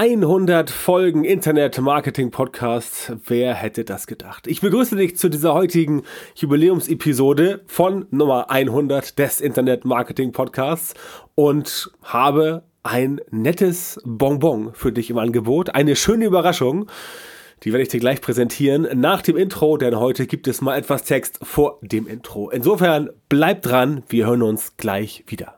100 Folgen Internet Marketing Podcast. Wer hätte das gedacht? Ich begrüße dich zu dieser heutigen Jubiläumsepisode von Nummer 100 des Internet Marketing Podcasts und habe ein nettes Bonbon für dich im Angebot. Eine schöne Überraschung. Die werde ich dir gleich präsentieren nach dem Intro, denn heute gibt es mal etwas Text vor dem Intro. Insofern bleib dran, wir hören uns gleich wieder.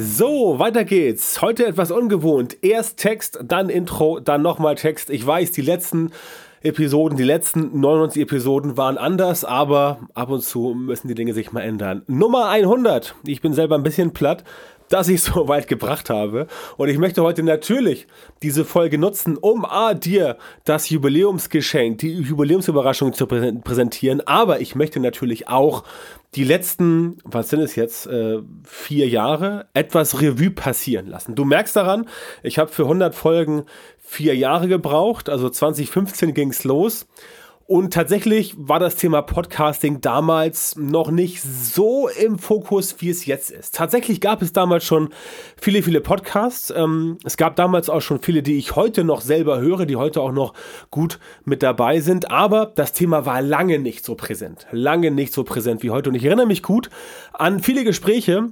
So, weiter geht's. Heute etwas ungewohnt. Erst Text, dann Intro, dann nochmal Text. Ich weiß, die letzten Episoden, die letzten 99 Episoden waren anders, aber ab und zu müssen die Dinge sich mal ändern. Nummer 100. Ich bin selber ein bisschen platt, dass ich so weit gebracht habe. Und ich möchte heute natürlich diese Folge nutzen, um A, dir das Jubiläumsgeschenk, die Jubiläumsüberraschung zu präsentieren. Aber ich möchte natürlich auch die letzten, was sind es jetzt, äh, vier Jahre etwas Revue passieren lassen. Du merkst daran, ich habe für 100 Folgen vier Jahre gebraucht, also 2015 ging es los. Und tatsächlich war das Thema Podcasting damals noch nicht so im Fokus, wie es jetzt ist. Tatsächlich gab es damals schon viele, viele Podcasts. Ähm, es gab damals auch schon viele, die ich heute noch selber höre, die heute auch noch gut mit dabei sind. Aber das Thema war lange nicht so präsent. Lange nicht so präsent wie heute. Und ich erinnere mich gut an viele Gespräche,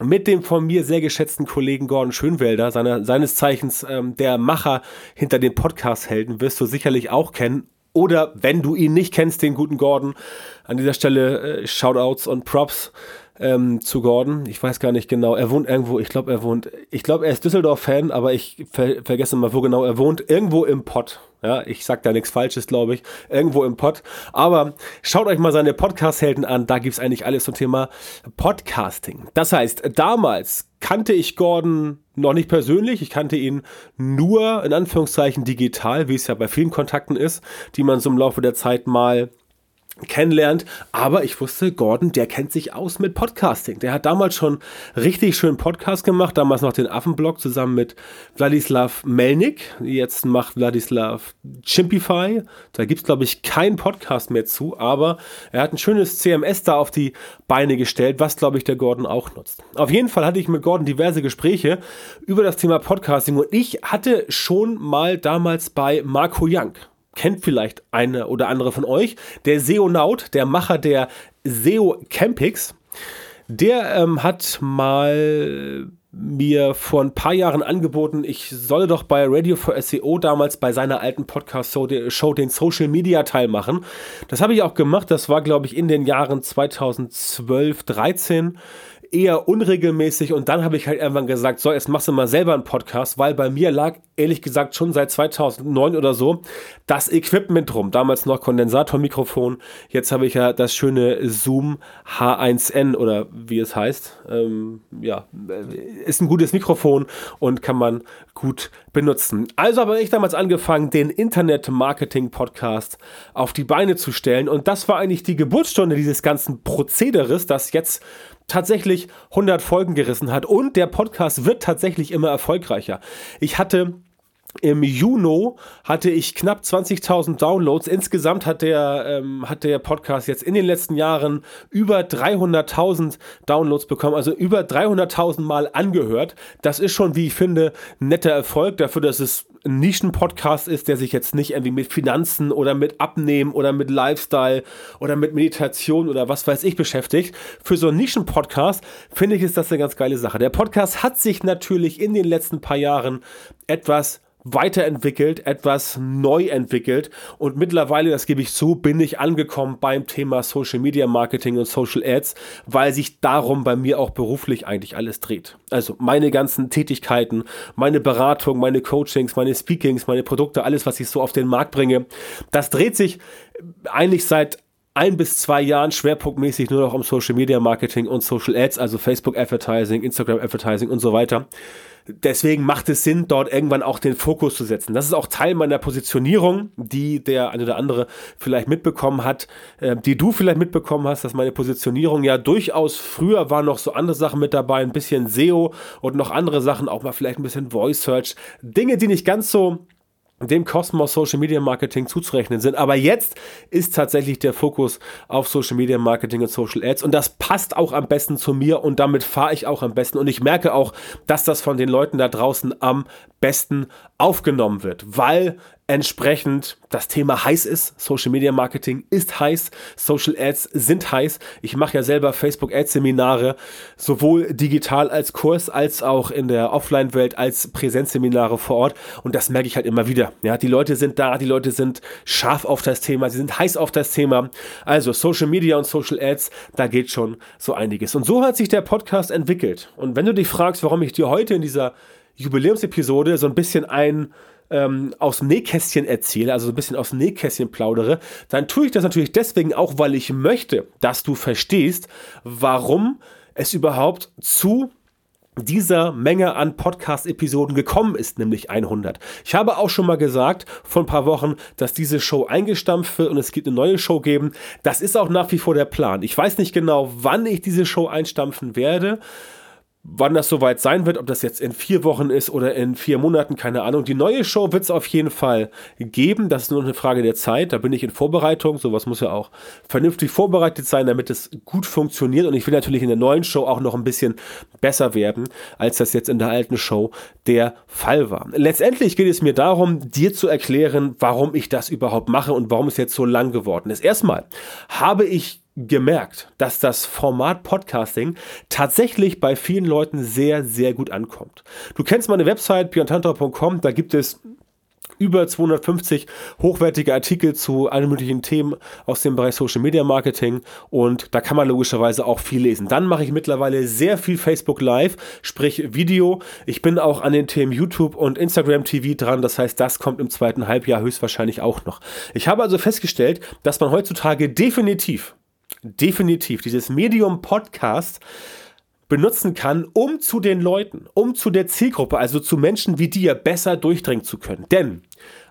mit dem von mir sehr geschätzten Kollegen Gordon Schönwelder, seiner, seines Zeichens ähm, der Macher hinter den Podcast-Helden, wirst du sicherlich auch kennen. Oder wenn du ihn nicht kennst, den guten Gordon, an dieser Stelle äh, Shoutouts und Props ähm, zu Gordon. Ich weiß gar nicht genau. Er wohnt irgendwo, ich glaube, er wohnt, ich glaube, er ist Düsseldorf-Fan, aber ich ver vergesse mal, wo genau er wohnt. Irgendwo im Pott. Ja, ich sag da nichts Falsches, glaube ich. Irgendwo im Pott. Aber schaut euch mal seine Podcast-Helden an. Da gibt es eigentlich alles zum Thema Podcasting. Das heißt, damals kannte ich Gordon noch nicht persönlich. Ich kannte ihn nur in Anführungszeichen digital, wie es ja bei vielen Kontakten ist, die man so im Laufe der Zeit mal kennenlernt. Aber ich wusste, Gordon, der kennt sich aus mit Podcasting. Der hat damals schon richtig schön Podcast gemacht, damals noch den Affenblog zusammen mit Wladislav Melnik. Jetzt macht Wladislav Chimpify. Da gibt es, glaube ich, keinen Podcast mehr zu, aber er hat ein schönes CMS da auf die Beine gestellt, was, glaube ich, der Gordon auch nutzt. Auf jeden Fall hatte ich mit Gordon diverse Gespräche über das Thema Podcasting und ich hatte schon mal damals bei Marco Young kennt vielleicht eine oder andere von euch. Der SEO-Naut, der Macher der SEO Campix, der ähm, hat mal mir vor ein paar Jahren angeboten, ich solle doch bei Radio for SEO damals bei seiner alten Podcast-Show den Social Media Teil machen. Das habe ich auch gemacht. Das war, glaube ich, in den Jahren 2012, 13 eher unregelmäßig und dann habe ich halt irgendwann gesagt, so, jetzt machst du mal selber einen Podcast, weil bei mir lag ehrlich gesagt schon seit 2009 oder so das Equipment rum. Damals noch Kondensatormikrofon, jetzt habe ich ja das schöne Zoom H1N oder wie es heißt. Ähm, ja, ist ein gutes Mikrofon und kann man gut benutzen. Also habe ich damals angefangen, den Internet-Marketing-Podcast auf die Beine zu stellen und das war eigentlich die Geburtsstunde dieses ganzen Prozederes, das jetzt tatsächlich 100 Folgen gerissen hat und der Podcast wird tatsächlich immer erfolgreicher. Ich hatte im Juni hatte ich knapp 20.000 Downloads. Insgesamt hat der, ähm, hat der Podcast jetzt in den letzten Jahren über 300.000 Downloads bekommen, also über 300.000 Mal angehört. Das ist schon, wie ich finde, ein netter Erfolg dafür, dass es ein Nischen-Podcast ist, der sich jetzt nicht irgendwie mit Finanzen oder mit Abnehmen oder mit Lifestyle oder mit Meditation oder was weiß ich beschäftigt. Für so einen Nischen-Podcast finde ich, ist das eine ganz geile Sache. Der Podcast hat sich natürlich in den letzten paar Jahren etwas weiterentwickelt, etwas neu entwickelt und mittlerweile, das gebe ich zu, bin ich angekommen beim Thema Social Media Marketing und Social Ads, weil sich darum bei mir auch beruflich eigentlich alles dreht. Also meine ganzen Tätigkeiten, meine Beratung, meine Coachings, meine Speakings, meine Produkte, alles, was ich so auf den Markt bringe, das dreht sich eigentlich seit ein bis zwei Jahren schwerpunktmäßig nur noch um Social Media Marketing und Social Ads, also Facebook Advertising, Instagram Advertising und so weiter. Deswegen macht es Sinn, dort irgendwann auch den Fokus zu setzen. Das ist auch Teil meiner Positionierung, die der eine oder andere vielleicht mitbekommen hat, äh, die du vielleicht mitbekommen hast, dass meine Positionierung ja durchaus früher waren noch so andere Sachen mit dabei, ein bisschen SEO und noch andere Sachen, auch mal vielleicht ein bisschen Voice Search. Dinge, die nicht ganz so dem Kosmos Social Media Marketing zuzurechnen sind. Aber jetzt ist tatsächlich der Fokus auf Social Media Marketing und Social Ads. Und das passt auch am besten zu mir und damit fahre ich auch am besten. Und ich merke auch, dass das von den Leuten da draußen am besten aufgenommen wird, weil entsprechend das Thema heiß ist. Social Media Marketing ist heiß, Social Ads sind heiß. Ich mache ja selber Facebook Ads Seminare, sowohl digital als Kurs als auch in der Offline-Welt als Präsenzseminare vor Ort und das merke ich halt immer wieder. Ja, die Leute sind da, die Leute sind scharf auf das Thema, sie sind heiß auf das Thema. Also Social Media und Social Ads, da geht schon so einiges. Und so hat sich der Podcast entwickelt. Und wenn du dich fragst, warum ich dir heute in dieser Jubiläumsepisode so ein bisschen ein ähm, aus dem Nähkästchen erzähle, also so ein bisschen aus dem Nähkästchen plaudere, dann tue ich das natürlich deswegen auch, weil ich möchte, dass du verstehst, warum es überhaupt zu dieser Menge an Podcast-Episoden gekommen ist, nämlich 100. Ich habe auch schon mal gesagt vor ein paar Wochen, dass diese Show eingestampft wird und es gibt eine neue Show geben. Das ist auch nach wie vor der Plan. Ich weiß nicht genau, wann ich diese Show einstampfen werde. Wann das soweit sein wird, ob das jetzt in vier Wochen ist oder in vier Monaten, keine Ahnung. Die neue Show wird es auf jeden Fall geben. Das ist nur eine Frage der Zeit. Da bin ich in Vorbereitung. Sowas muss ja auch vernünftig vorbereitet sein, damit es gut funktioniert. Und ich will natürlich in der neuen Show auch noch ein bisschen besser werden, als das jetzt in der alten Show der Fall war. Letztendlich geht es mir darum, dir zu erklären, warum ich das überhaupt mache und warum es jetzt so lang geworden ist. Erstmal habe ich gemerkt, dass das Format Podcasting tatsächlich bei vielen Leuten sehr, sehr gut ankommt. Du kennst meine Website björntantor.com, da gibt es über 250 hochwertige Artikel zu allen möglichen Themen aus dem Bereich Social Media Marketing und da kann man logischerweise auch viel lesen. Dann mache ich mittlerweile sehr viel Facebook Live, sprich Video. Ich bin auch an den Themen YouTube und Instagram TV dran, das heißt, das kommt im zweiten Halbjahr höchstwahrscheinlich auch noch. Ich habe also festgestellt, dass man heutzutage definitiv definitiv dieses Medium Podcast benutzen kann, um zu den Leuten, um zu der Zielgruppe, also zu Menschen wie dir besser durchdringen zu können. Denn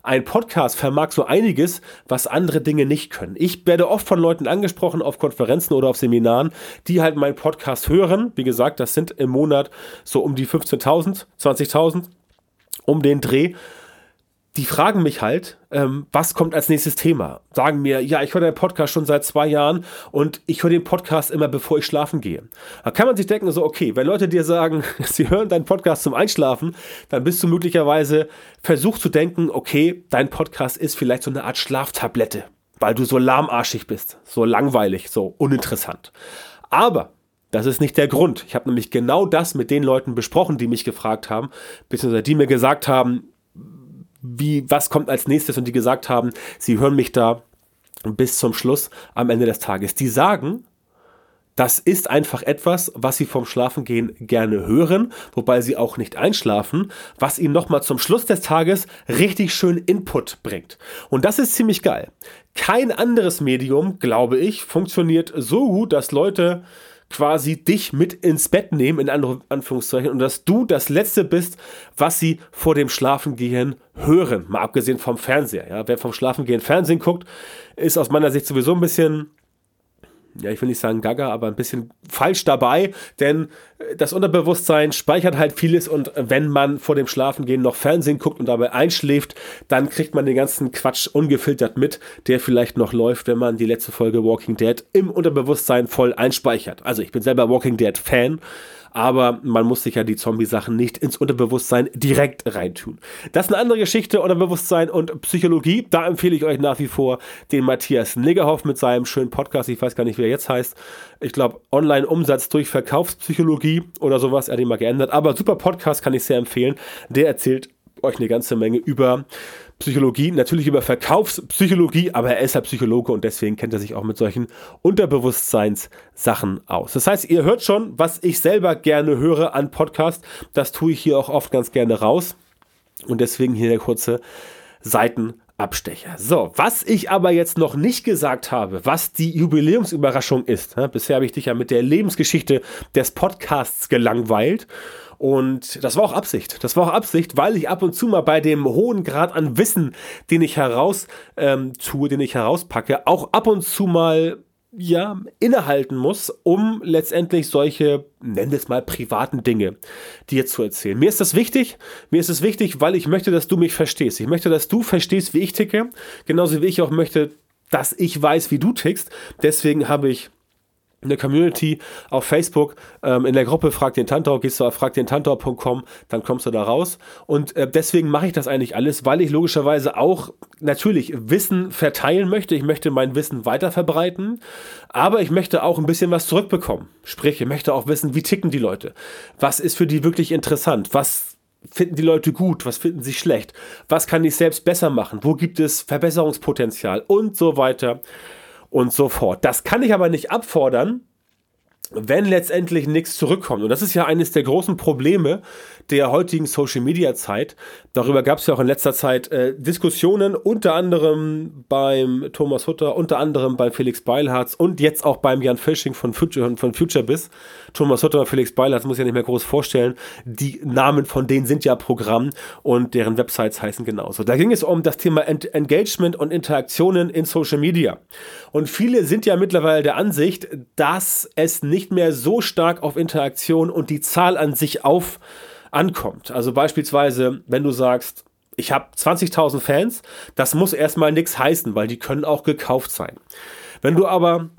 ein Podcast vermag so einiges, was andere Dinge nicht können. Ich werde oft von Leuten angesprochen auf Konferenzen oder auf Seminaren, die halt meinen Podcast hören. Wie gesagt, das sind im Monat so um die 15.000, 20.000 um den Dreh die fragen mich halt, ähm, was kommt als nächstes Thema? Sagen mir, ja, ich höre deinen Podcast schon seit zwei Jahren und ich höre den Podcast immer, bevor ich schlafen gehe. Da kann man sich denken, so, okay, wenn Leute dir sagen, sie hören deinen Podcast zum Einschlafen, dann bist du möglicherweise versucht zu denken, okay, dein Podcast ist vielleicht so eine Art Schlaftablette, weil du so lahmarschig bist, so langweilig, so uninteressant. Aber das ist nicht der Grund. Ich habe nämlich genau das mit den Leuten besprochen, die mich gefragt haben, beziehungsweise die mir gesagt haben, wie, was kommt als nächstes und die gesagt haben, sie hören mich da bis zum Schluss am Ende des Tages. Die sagen, das ist einfach etwas, was sie vom Schlafengehen gerne hören, wobei sie auch nicht einschlafen, was ihnen nochmal zum Schluss des Tages richtig schön Input bringt. Und das ist ziemlich geil. Kein anderes Medium, glaube ich, funktioniert so gut, dass Leute quasi dich mit ins Bett nehmen, in Anführungszeichen, und dass du das Letzte bist, was sie vor dem Schlafengehen hören. Mal abgesehen vom Fernseher. Ja? Wer vom Schlafengehen Fernsehen guckt, ist aus meiner Sicht sowieso ein bisschen ja, ich will nicht sagen gaga, aber ein bisschen falsch dabei, denn äh, das Unterbewusstsein speichert halt vieles und wenn man vor dem Schlafengehen noch Fernsehen guckt und dabei einschläft, dann kriegt man den ganzen Quatsch ungefiltert mit, der vielleicht noch läuft, wenn man die letzte Folge Walking Dead im Unterbewusstsein voll einspeichert. Also ich bin selber Walking Dead Fan aber man muss sich ja die Zombie-Sachen nicht ins Unterbewusstsein direkt reintun. Das ist eine andere Geschichte, Unterbewusstsein und Psychologie. Da empfehle ich euch nach wie vor den Matthias Niggerhoff mit seinem schönen Podcast. Ich weiß gar nicht, wie er jetzt heißt. Ich glaube, Online-Umsatz durch Verkaufspsychologie oder sowas. Er hat ihn mal geändert. Aber super Podcast kann ich sehr empfehlen. Der erzählt euch eine ganze Menge über Psychologie, natürlich über Verkaufspsychologie, aber er ist ja Psychologe und deswegen kennt er sich auch mit solchen Unterbewusstseinssachen aus. Das heißt, ihr hört schon, was ich selber gerne höre an Podcast. Das tue ich hier auch oft ganz gerne raus. Und deswegen hier der kurze Seiten Abstecher. So, was ich aber jetzt noch nicht gesagt habe, was die Jubiläumsüberraschung ist. Ja, bisher habe ich dich ja mit der Lebensgeschichte des Podcasts gelangweilt. Und das war auch Absicht. Das war auch Absicht, weil ich ab und zu mal bei dem hohen Grad an Wissen, den ich heraus ähm, tue, den ich herauspacke, auch ab und zu mal ja, innehalten muss, um letztendlich solche, nennen wir es mal, privaten Dinge dir zu erzählen. Mir ist das wichtig. Mir ist es wichtig, weil ich möchte, dass du mich verstehst. Ich möchte, dass du verstehst, wie ich ticke. Genauso wie ich auch möchte, dass ich weiß, wie du tickst. Deswegen habe ich in der Community auf Facebook, ähm, in der Gruppe Frag den Tantor, gehst du auf fragdentantor.com, dann kommst du da raus. Und äh, deswegen mache ich das eigentlich alles, weil ich logischerweise auch natürlich Wissen verteilen möchte. Ich möchte mein Wissen weiter verbreiten, aber ich möchte auch ein bisschen was zurückbekommen. Sprich, ich möchte auch wissen, wie ticken die Leute? Was ist für die wirklich interessant? Was finden die Leute gut? Was finden sie schlecht? Was kann ich selbst besser machen? Wo gibt es Verbesserungspotenzial? Und so weiter und so fort. Das kann ich aber nicht abfordern, wenn letztendlich nichts zurückkommt. Und das ist ja eines der großen Probleme der heutigen Social Media Zeit. Darüber gab es ja auch in letzter Zeit äh, Diskussionen, unter anderem beim Thomas Hutter, unter anderem bei Felix Beilharz und jetzt auch beim Jan Fisching von Future, von FutureBiz. Thomas Hutter und Felix Beilharz muss ich ja nicht mehr groß vorstellen. Die Namen von denen sind ja Programm und deren Websites heißen genauso. Da ging es um das Thema Ent Engagement und Interaktionen in Social Media. Und viele sind ja mittlerweile der Ansicht, dass es nicht mehr so stark auf Interaktion und die Zahl an sich auf ankommt. Also beispielsweise, wenn du sagst, ich habe 20.000 Fans, das muss erstmal nichts heißen, weil die können auch gekauft sein. Wenn du aber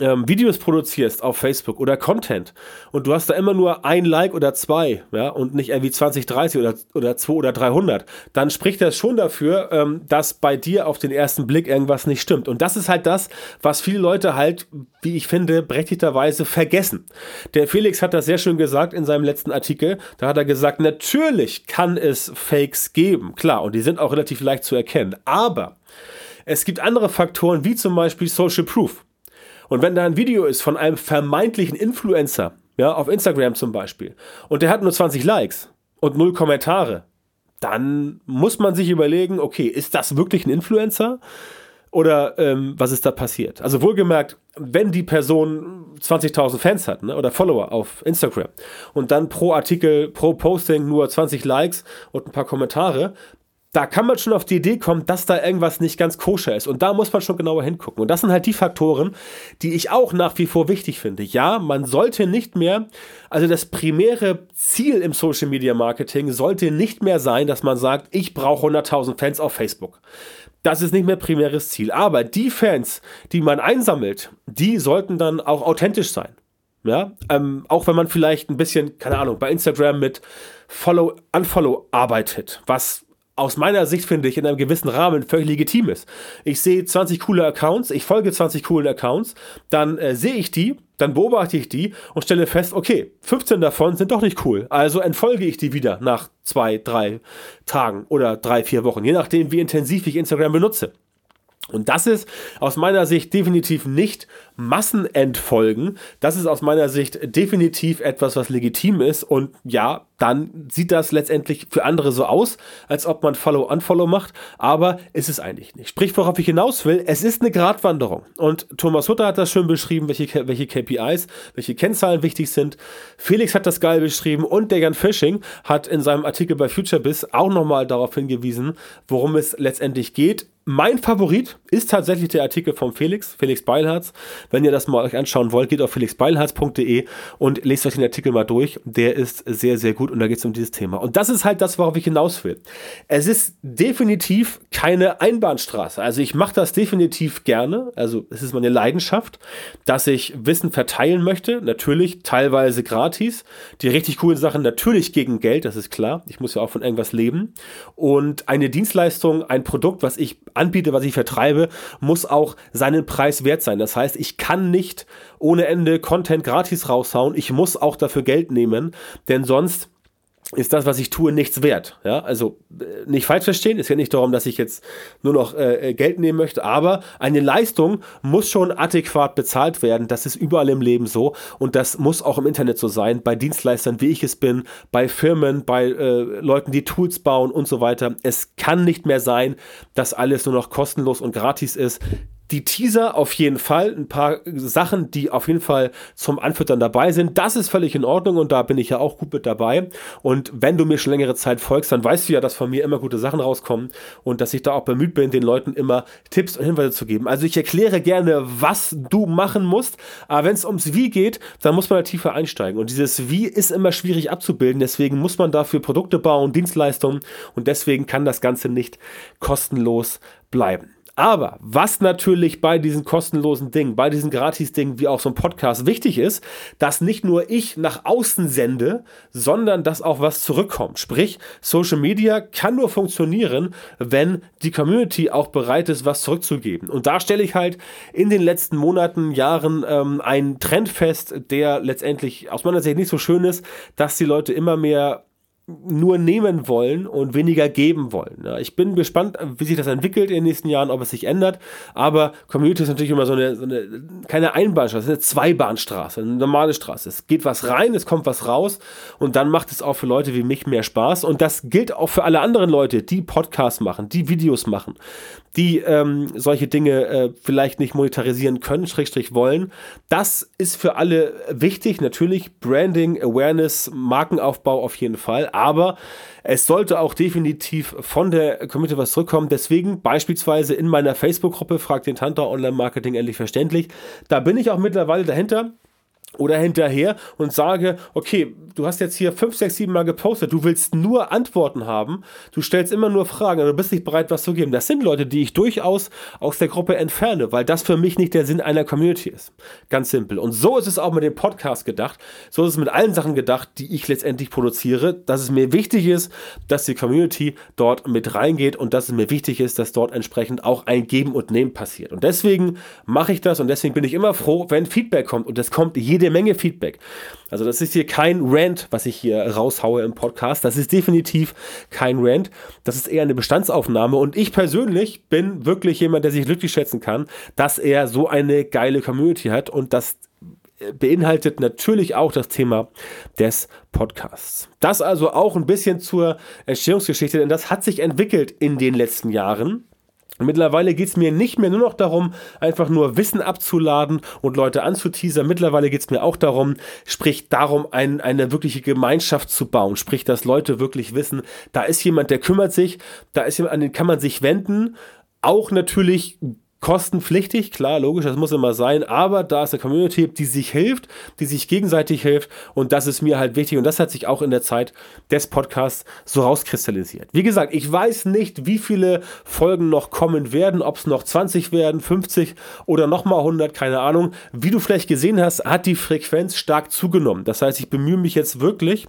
ähm, Videos produzierst auf Facebook oder Content und du hast da immer nur ein Like oder zwei, ja, und nicht irgendwie 20, 30 oder, oder 2 oder 300, dann spricht das schon dafür, ähm, dass bei dir auf den ersten Blick irgendwas nicht stimmt. Und das ist halt das, was viele Leute halt, wie ich finde, berechtigterweise vergessen. Der Felix hat das sehr schön gesagt in seinem letzten Artikel. Da hat er gesagt, natürlich kann es Fakes geben, klar, und die sind auch relativ leicht zu erkennen. Aber es gibt andere Faktoren, wie zum Beispiel Social Proof. Und wenn da ein Video ist von einem vermeintlichen Influencer, ja, auf Instagram zum Beispiel, und der hat nur 20 Likes und null Kommentare, dann muss man sich überlegen, okay, ist das wirklich ein Influencer? Oder ähm, was ist da passiert? Also wohlgemerkt, wenn die Person 20.000 Fans hat ne, oder Follower auf Instagram und dann pro Artikel, pro Posting nur 20 Likes und ein paar Kommentare, da kann man schon auf die Idee kommen, dass da irgendwas nicht ganz koscher ist. Und da muss man schon genauer hingucken. Und das sind halt die Faktoren, die ich auch nach wie vor wichtig finde. Ja, man sollte nicht mehr, also das primäre Ziel im Social Media Marketing sollte nicht mehr sein, dass man sagt, ich brauche 100.000 Fans auf Facebook. Das ist nicht mehr primäres Ziel. Aber die Fans, die man einsammelt, die sollten dann auch authentisch sein. Ja, ähm, auch wenn man vielleicht ein bisschen, keine Ahnung, bei Instagram mit Follow, Unfollow arbeitet, was aus meiner Sicht finde ich in einem gewissen Rahmen völlig legitim ist. Ich sehe 20 coole Accounts, ich folge 20 coolen Accounts, dann äh, sehe ich die, dann beobachte ich die und stelle fest, okay, 15 davon sind doch nicht cool. Also entfolge ich die wieder nach zwei, drei Tagen oder drei, vier Wochen, je nachdem, wie intensiv ich Instagram benutze. Und das ist aus meiner Sicht definitiv nicht Massenentfolgen. Das ist aus meiner Sicht definitiv etwas, was legitim ist. Und ja, dann sieht das letztendlich für andere so aus, als ob man Follow-Unfollow macht. Aber ist es eigentlich nicht. Sprich, worauf ich hinaus will, es ist eine Gratwanderung. Und Thomas Hutter hat das schön beschrieben, welche, welche KPIs, welche Kennzahlen wichtig sind. Felix hat das geil beschrieben und der Jan Fishing hat in seinem Artikel bei FutureBiz auch nochmal darauf hingewiesen, worum es letztendlich geht mein Favorit ist tatsächlich der Artikel von Felix, Felix Beilharz. Wenn ihr das mal euch anschauen wollt, geht auf felixbeilharz.de und lest euch den Artikel mal durch. Der ist sehr, sehr gut und da geht es um dieses Thema. Und das ist halt das, worauf ich hinaus will. Es ist definitiv keine Einbahnstraße. Also ich mache das definitiv gerne. Also es ist meine Leidenschaft, dass ich Wissen verteilen möchte. Natürlich teilweise gratis. Die richtig coolen Sachen natürlich gegen Geld, das ist klar. Ich muss ja auch von irgendwas leben. Und eine Dienstleistung, ein Produkt, was ich anbiete, was ich vertreibe, muss auch seinen Preis wert sein. Das heißt, ich kann nicht ohne Ende Content gratis raushauen. Ich muss auch dafür Geld nehmen, denn sonst ist das, was ich tue, nichts wert. Ja, also äh, nicht falsch verstehen, es geht nicht darum, dass ich jetzt nur noch äh, äh, Geld nehmen möchte, aber eine Leistung muss schon adäquat bezahlt werden. Das ist überall im Leben so und das muss auch im Internet so sein, bei Dienstleistern, wie ich es bin, bei Firmen, bei äh, Leuten, die Tools bauen und so weiter. Es kann nicht mehr sein, dass alles nur noch kostenlos und gratis ist die Teaser auf jeden Fall, ein paar Sachen, die auf jeden Fall zum Anfüttern dabei sind. Das ist völlig in Ordnung und da bin ich ja auch gut mit dabei. Und wenn du mir schon längere Zeit folgst, dann weißt du ja, dass von mir immer gute Sachen rauskommen und dass ich da auch bemüht bin, den Leuten immer Tipps und Hinweise zu geben. Also ich erkläre gerne, was du machen musst, aber wenn es ums Wie geht, dann muss man da tiefer einsteigen. Und dieses Wie ist immer schwierig abzubilden, deswegen muss man dafür Produkte bauen, Dienstleistungen und deswegen kann das Ganze nicht kostenlos bleiben. Aber was natürlich bei diesen kostenlosen Dingen, bei diesen Gratis-Dingen wie auch so ein Podcast wichtig ist, dass nicht nur ich nach außen sende, sondern dass auch was zurückkommt. Sprich, Social Media kann nur funktionieren, wenn die Community auch bereit ist, was zurückzugeben. Und da stelle ich halt in den letzten Monaten, Jahren ähm, einen Trend fest, der letztendlich aus meiner Sicht nicht so schön ist, dass die Leute immer mehr nur nehmen wollen und weniger geben wollen. Ja, ich bin gespannt, wie sich das entwickelt in den nächsten Jahren, ob es sich ändert. Aber Community ist natürlich immer so eine, so eine keine Einbahnstraße, eine Zweibahnstraße, eine normale Straße. Es geht was rein, es kommt was raus und dann macht es auch für Leute wie mich mehr Spaß. Und das gilt auch für alle anderen Leute, die Podcasts machen, die Videos machen, die ähm, solche Dinge äh, vielleicht nicht monetarisieren können, schrägstrich wollen. Das ist für alle wichtig. Natürlich Branding, Awareness, Markenaufbau auf jeden Fall. Aber es sollte auch definitiv von der Community was zurückkommen. Deswegen beispielsweise in meiner Facebook-Gruppe Frag den Tanta Online Marketing endlich verständlich. Da bin ich auch mittlerweile dahinter oder hinterher und sage, okay, du hast jetzt hier fünf, sechs, sieben Mal gepostet, du willst nur Antworten haben, du stellst immer nur Fragen, du bist nicht bereit, was zu geben. Das sind Leute, die ich durchaus aus der Gruppe entferne, weil das für mich nicht der Sinn einer Community ist. Ganz simpel. Und so ist es auch mit dem Podcast gedacht. So ist es mit allen Sachen gedacht, die ich letztendlich produziere, dass es mir wichtig ist, dass die Community dort mit reingeht und dass es mir wichtig ist, dass dort entsprechend auch ein Geben und Nehmen passiert. Und deswegen mache ich das und deswegen bin ich immer froh, wenn Feedback kommt und es kommt jede Menge Feedback. Also das ist hier kein Rant, was ich hier raushaue im Podcast. Das ist definitiv kein Rant. Das ist eher eine Bestandsaufnahme. Und ich persönlich bin wirklich jemand, der sich glücklich schätzen kann, dass er so eine geile Community hat. Und das beinhaltet natürlich auch das Thema des Podcasts. Das also auch ein bisschen zur Entstehungsgeschichte, denn das hat sich entwickelt in den letzten Jahren. Mittlerweile geht es mir nicht mehr nur noch darum, einfach nur Wissen abzuladen und Leute anzuteasern. Mittlerweile geht es mir auch darum, sprich darum, ein, eine wirkliche Gemeinschaft zu bauen. Sprich, dass Leute wirklich wissen, da ist jemand, der kümmert sich, da ist jemand, an den kann man sich wenden. Auch natürlich kostenpflichtig, klar, logisch, das muss immer sein, aber da ist eine Community, die sich hilft, die sich gegenseitig hilft und das ist mir halt wichtig und das hat sich auch in der Zeit des Podcasts so rauskristallisiert. Wie gesagt, ich weiß nicht, wie viele Folgen noch kommen werden, ob es noch 20 werden, 50 oder nochmal 100, keine Ahnung. Wie du vielleicht gesehen hast, hat die Frequenz stark zugenommen. Das heißt, ich bemühe mich jetzt wirklich,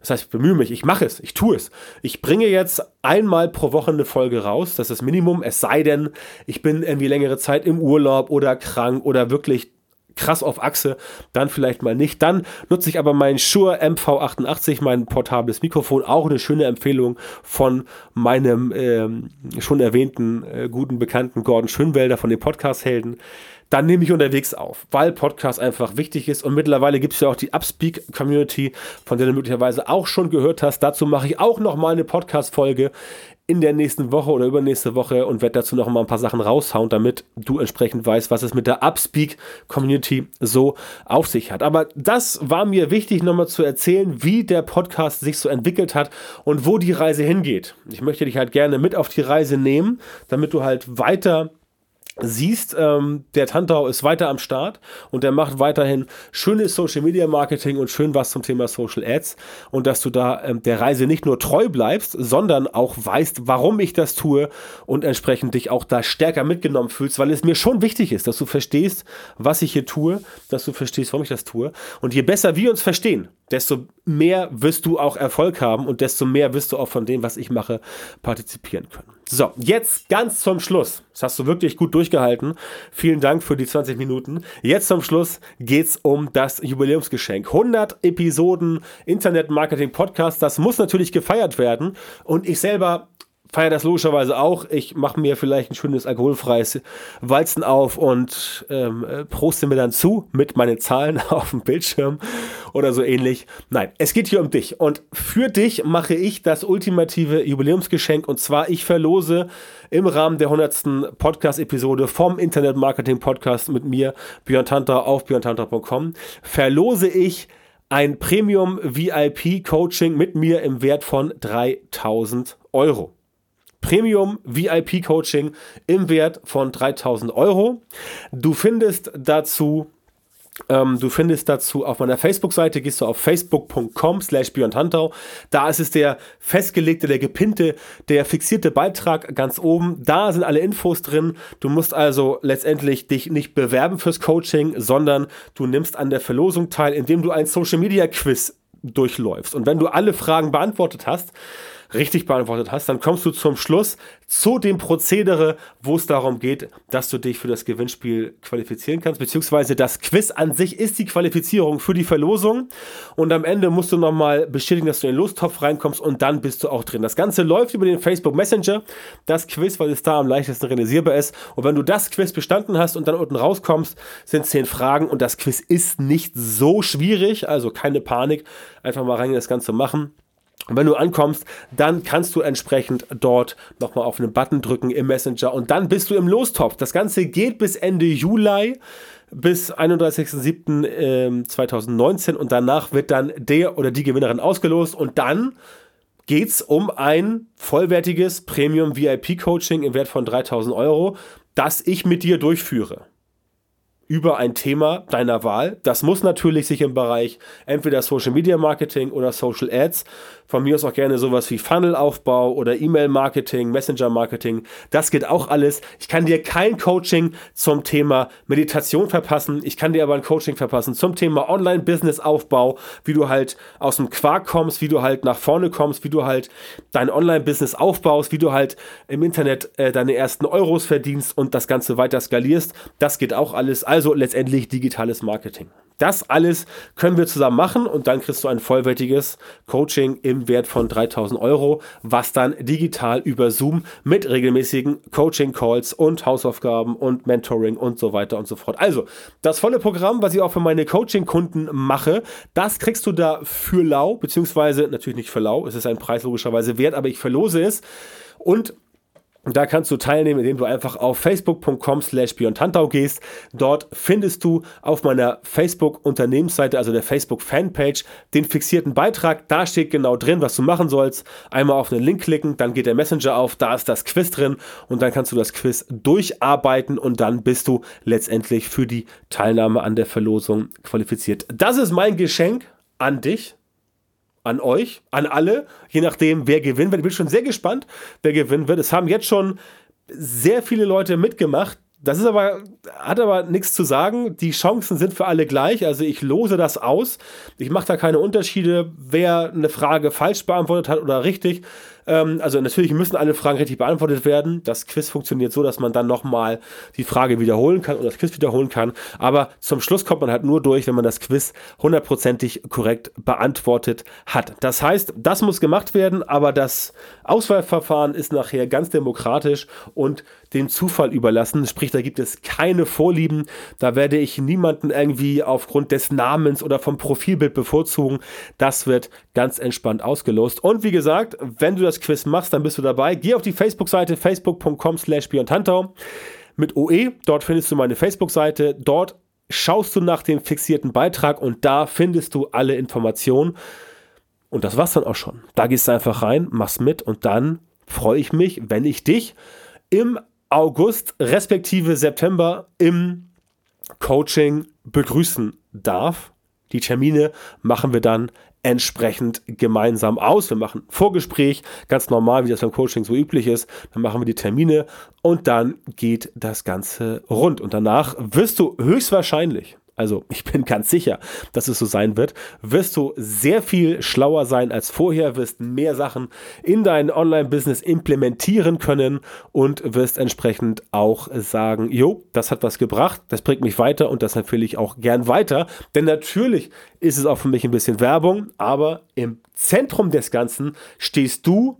das heißt, ich bemühe mich, ich mache es, ich tue es. Ich bringe jetzt einmal pro Woche eine Folge raus, das ist das Minimum, es sei denn, ich bin irgendwie längere Zeit im Urlaub oder krank oder wirklich krass auf Achse, dann vielleicht mal nicht. Dann nutze ich aber meinen Shure MV88, mein portables Mikrofon, auch eine schöne Empfehlung von meinem ähm, schon erwähnten äh, guten Bekannten Gordon Schönwälder von den Podcast-Helden dann nehme ich unterwegs auf, weil Podcast einfach wichtig ist. Und mittlerweile gibt es ja auch die Upspeak-Community, von der du möglicherweise auch schon gehört hast. Dazu mache ich auch noch mal eine Podcast-Folge in der nächsten Woche oder übernächste Woche und werde dazu noch mal ein paar Sachen raushauen, damit du entsprechend weißt, was es mit der Upspeak-Community so auf sich hat. Aber das war mir wichtig, nochmal zu erzählen, wie der Podcast sich so entwickelt hat und wo die Reise hingeht. Ich möchte dich halt gerne mit auf die Reise nehmen, damit du halt weiter siehst, ähm, der Tantau ist weiter am Start und der macht weiterhin schönes Social Media Marketing und schön was zum Thema Social Ads und dass du da ähm, der Reise nicht nur treu bleibst, sondern auch weißt, warum ich das tue und entsprechend dich auch da stärker mitgenommen fühlst, weil es mir schon wichtig ist, dass du verstehst, was ich hier tue, dass du verstehst, warum ich das tue und je besser wir uns verstehen, desto mehr wirst du auch Erfolg haben und desto mehr wirst du auch von dem, was ich mache, partizipieren können. So, jetzt ganz zum Schluss. Das hast du wirklich gut durchgehalten. Vielen Dank für die 20 Minuten. Jetzt zum Schluss geht's um das Jubiläumsgeschenk. 100 Episoden Internet Marketing Podcast. Das muss natürlich gefeiert werden. Und ich selber feiere das logischerweise auch. Ich mache mir vielleicht ein schönes alkoholfreies Walzen auf und ähm, proste mir dann zu mit meinen Zahlen auf dem Bildschirm oder so ähnlich. Nein, es geht hier um dich. Und für dich mache ich das ultimative Jubiläumsgeschenk. Und zwar, ich verlose im Rahmen der 100. Podcast-Episode vom Internet Marketing Podcast mit mir, Björn Tantra auf björntantra.com, verlose ich ein Premium VIP Coaching mit mir im Wert von 3000 Euro. Premium VIP Coaching im Wert von 3000 Euro. Du findest dazu ähm, du findest dazu auf meiner Facebook-Seite, gehst du auf facebook.com slash Tantau. Da ist es der festgelegte, der gepinnte, der fixierte Beitrag ganz oben. Da sind alle Infos drin. Du musst also letztendlich dich nicht bewerben fürs Coaching, sondern du nimmst an der Verlosung teil, indem du ein Social-Media-Quiz durchläufst. Und wenn du alle Fragen beantwortet hast, richtig beantwortet hast, dann kommst du zum Schluss zu dem Prozedere, wo es darum geht, dass du dich für das Gewinnspiel qualifizieren kannst, beziehungsweise das Quiz an sich ist die Qualifizierung für die Verlosung. Und am Ende musst du nochmal bestätigen, dass du in den Lostopf reinkommst und dann bist du auch drin. Das Ganze läuft über den Facebook Messenger, das Quiz, weil es da am leichtesten realisierbar ist. Und wenn du das Quiz bestanden hast und dann unten rauskommst, sind zehn Fragen und das Quiz ist nicht so schwierig, also keine Panik, einfach mal rein das Ganze machen. Und wenn du ankommst, dann kannst du entsprechend dort nochmal auf einen Button drücken im Messenger und dann bist du im Lostopf. Das Ganze geht bis Ende Juli bis 31.07.2019 und danach wird dann der oder die Gewinnerin ausgelost und dann geht es um ein vollwertiges Premium VIP Coaching im Wert von 3000 Euro, das ich mit dir durchführe über ein Thema deiner Wahl. Das muss natürlich sich im Bereich entweder Social Media Marketing oder Social Ads, von mir aus auch gerne sowas wie Funnelaufbau oder E-Mail Marketing, Messenger Marketing. Das geht auch alles. Ich kann dir kein Coaching zum Thema Meditation verpassen. Ich kann dir aber ein Coaching verpassen zum Thema Online Business Aufbau, wie du halt aus dem Quark kommst, wie du halt nach vorne kommst, wie du halt dein Online Business aufbaust, wie du halt im Internet äh, deine ersten Euros verdienst und das Ganze weiter skalierst. Das geht auch alles. Also letztendlich digitales Marketing. Das alles können wir zusammen machen und dann kriegst du ein vollwertiges Coaching im Wert von 3000 Euro, was dann digital über Zoom mit regelmäßigen Coaching-Calls und Hausaufgaben und Mentoring und so weiter und so fort. Also, das volle Programm, was ich auch für meine Coaching-Kunden mache, das kriegst du da für lau, beziehungsweise natürlich nicht für lau, es ist ein Preis logischerweise wert, aber ich verlose es. Und da kannst du teilnehmen, indem du einfach auf facebook.com slash biontantau gehst. Dort findest du auf meiner Facebook-Unternehmensseite, also der Facebook-Fanpage, den fixierten Beitrag. Da steht genau drin, was du machen sollst. Einmal auf einen Link klicken, dann geht der Messenger auf, da ist das Quiz drin und dann kannst du das Quiz durcharbeiten und dann bist du letztendlich für die Teilnahme an der Verlosung qualifiziert. Das ist mein Geschenk an dich an euch, an alle, je nachdem, wer gewinnen wird. Ich bin schon sehr gespannt, wer gewinnen wird. Es haben jetzt schon sehr viele Leute mitgemacht. Das ist aber, hat aber nichts zu sagen. Die Chancen sind für alle gleich. Also ich lose das aus. Ich mache da keine Unterschiede, wer eine Frage falsch beantwortet hat oder richtig. Ähm, also natürlich müssen alle Fragen richtig beantwortet werden. Das Quiz funktioniert so, dass man dann nochmal die Frage wiederholen kann oder das Quiz wiederholen kann. Aber zum Schluss kommt man halt nur durch, wenn man das Quiz hundertprozentig korrekt beantwortet hat. Das heißt, das muss gemacht werden, aber das Auswahlverfahren ist nachher ganz demokratisch und dem Zufall überlassen. Sprich, da gibt es keine Vorlieben. Da werde ich niemanden irgendwie aufgrund des Namens oder vom Profilbild bevorzugen. Das wird ganz entspannt ausgelost. Und wie gesagt, wenn du das Quiz machst, dann bist du dabei. Geh auf die Facebook-Seite facebook.com slash mit OE. Dort findest du meine Facebook-Seite. Dort schaust du nach dem fixierten Beitrag und da findest du alle Informationen. Und das war's dann auch schon. Da gehst du einfach rein, machst mit und dann freue ich mich, wenn ich dich im August respektive September im Coaching begrüßen darf. Die Termine machen wir dann entsprechend gemeinsam aus. Wir machen Vorgespräch, ganz normal, wie das beim Coaching so üblich ist. Dann machen wir die Termine und dann geht das Ganze rund. Und danach wirst du höchstwahrscheinlich, also ich bin ganz sicher, dass es so sein wird, wirst du sehr viel schlauer sein als vorher, wirst mehr Sachen in dein Online-Business implementieren können und wirst entsprechend auch sagen, jo, das hat was gebracht, das bringt mich weiter und das empfehle ich auch gern weiter, denn natürlich ist es auch für mich ein bisschen Werbung, aber im Zentrum des Ganzen stehst du,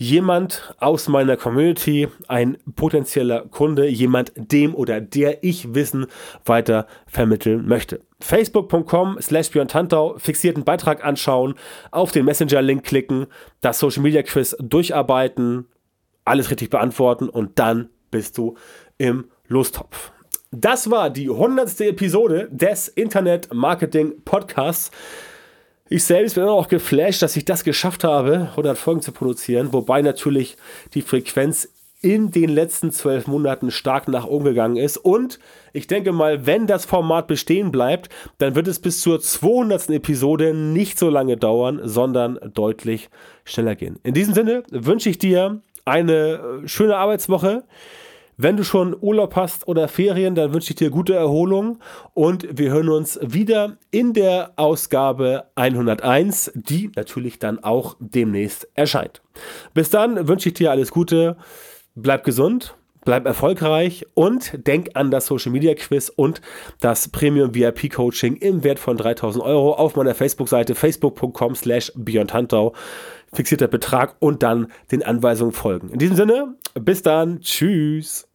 jemand aus meiner Community, ein potenzieller Kunde, jemand dem oder der ich Wissen weiter vermitteln möchte. Facebook.com slash Björn fixierten Beitrag anschauen, auf den Messenger-Link klicken, das Social Media Quiz durcharbeiten, alles richtig beantworten und dann bist du im Lostopf. Das war die hundertste Episode des Internet Marketing Podcasts. Ich selbst bin auch geflasht, dass ich das geschafft habe, 100 Folgen zu produzieren, wobei natürlich die Frequenz in den letzten zwölf Monaten stark nach oben gegangen ist. Und ich denke mal, wenn das Format bestehen bleibt, dann wird es bis zur 200. Episode nicht so lange dauern, sondern deutlich schneller gehen. In diesem Sinne wünsche ich dir eine schöne Arbeitswoche. Wenn du schon Urlaub hast oder Ferien, dann wünsche ich dir gute Erholung und wir hören uns wieder in der Ausgabe 101, die natürlich dann auch demnächst erscheint. Bis dann wünsche ich dir alles Gute, bleib gesund, bleib erfolgreich und denk an das Social Media Quiz und das Premium VIP Coaching im Wert von 3000 Euro auf meiner Facebook-Seite facebook.com slash beyondhantau fixierter Betrag und dann den Anweisungen folgen. In diesem Sinne, bis dann, tschüss.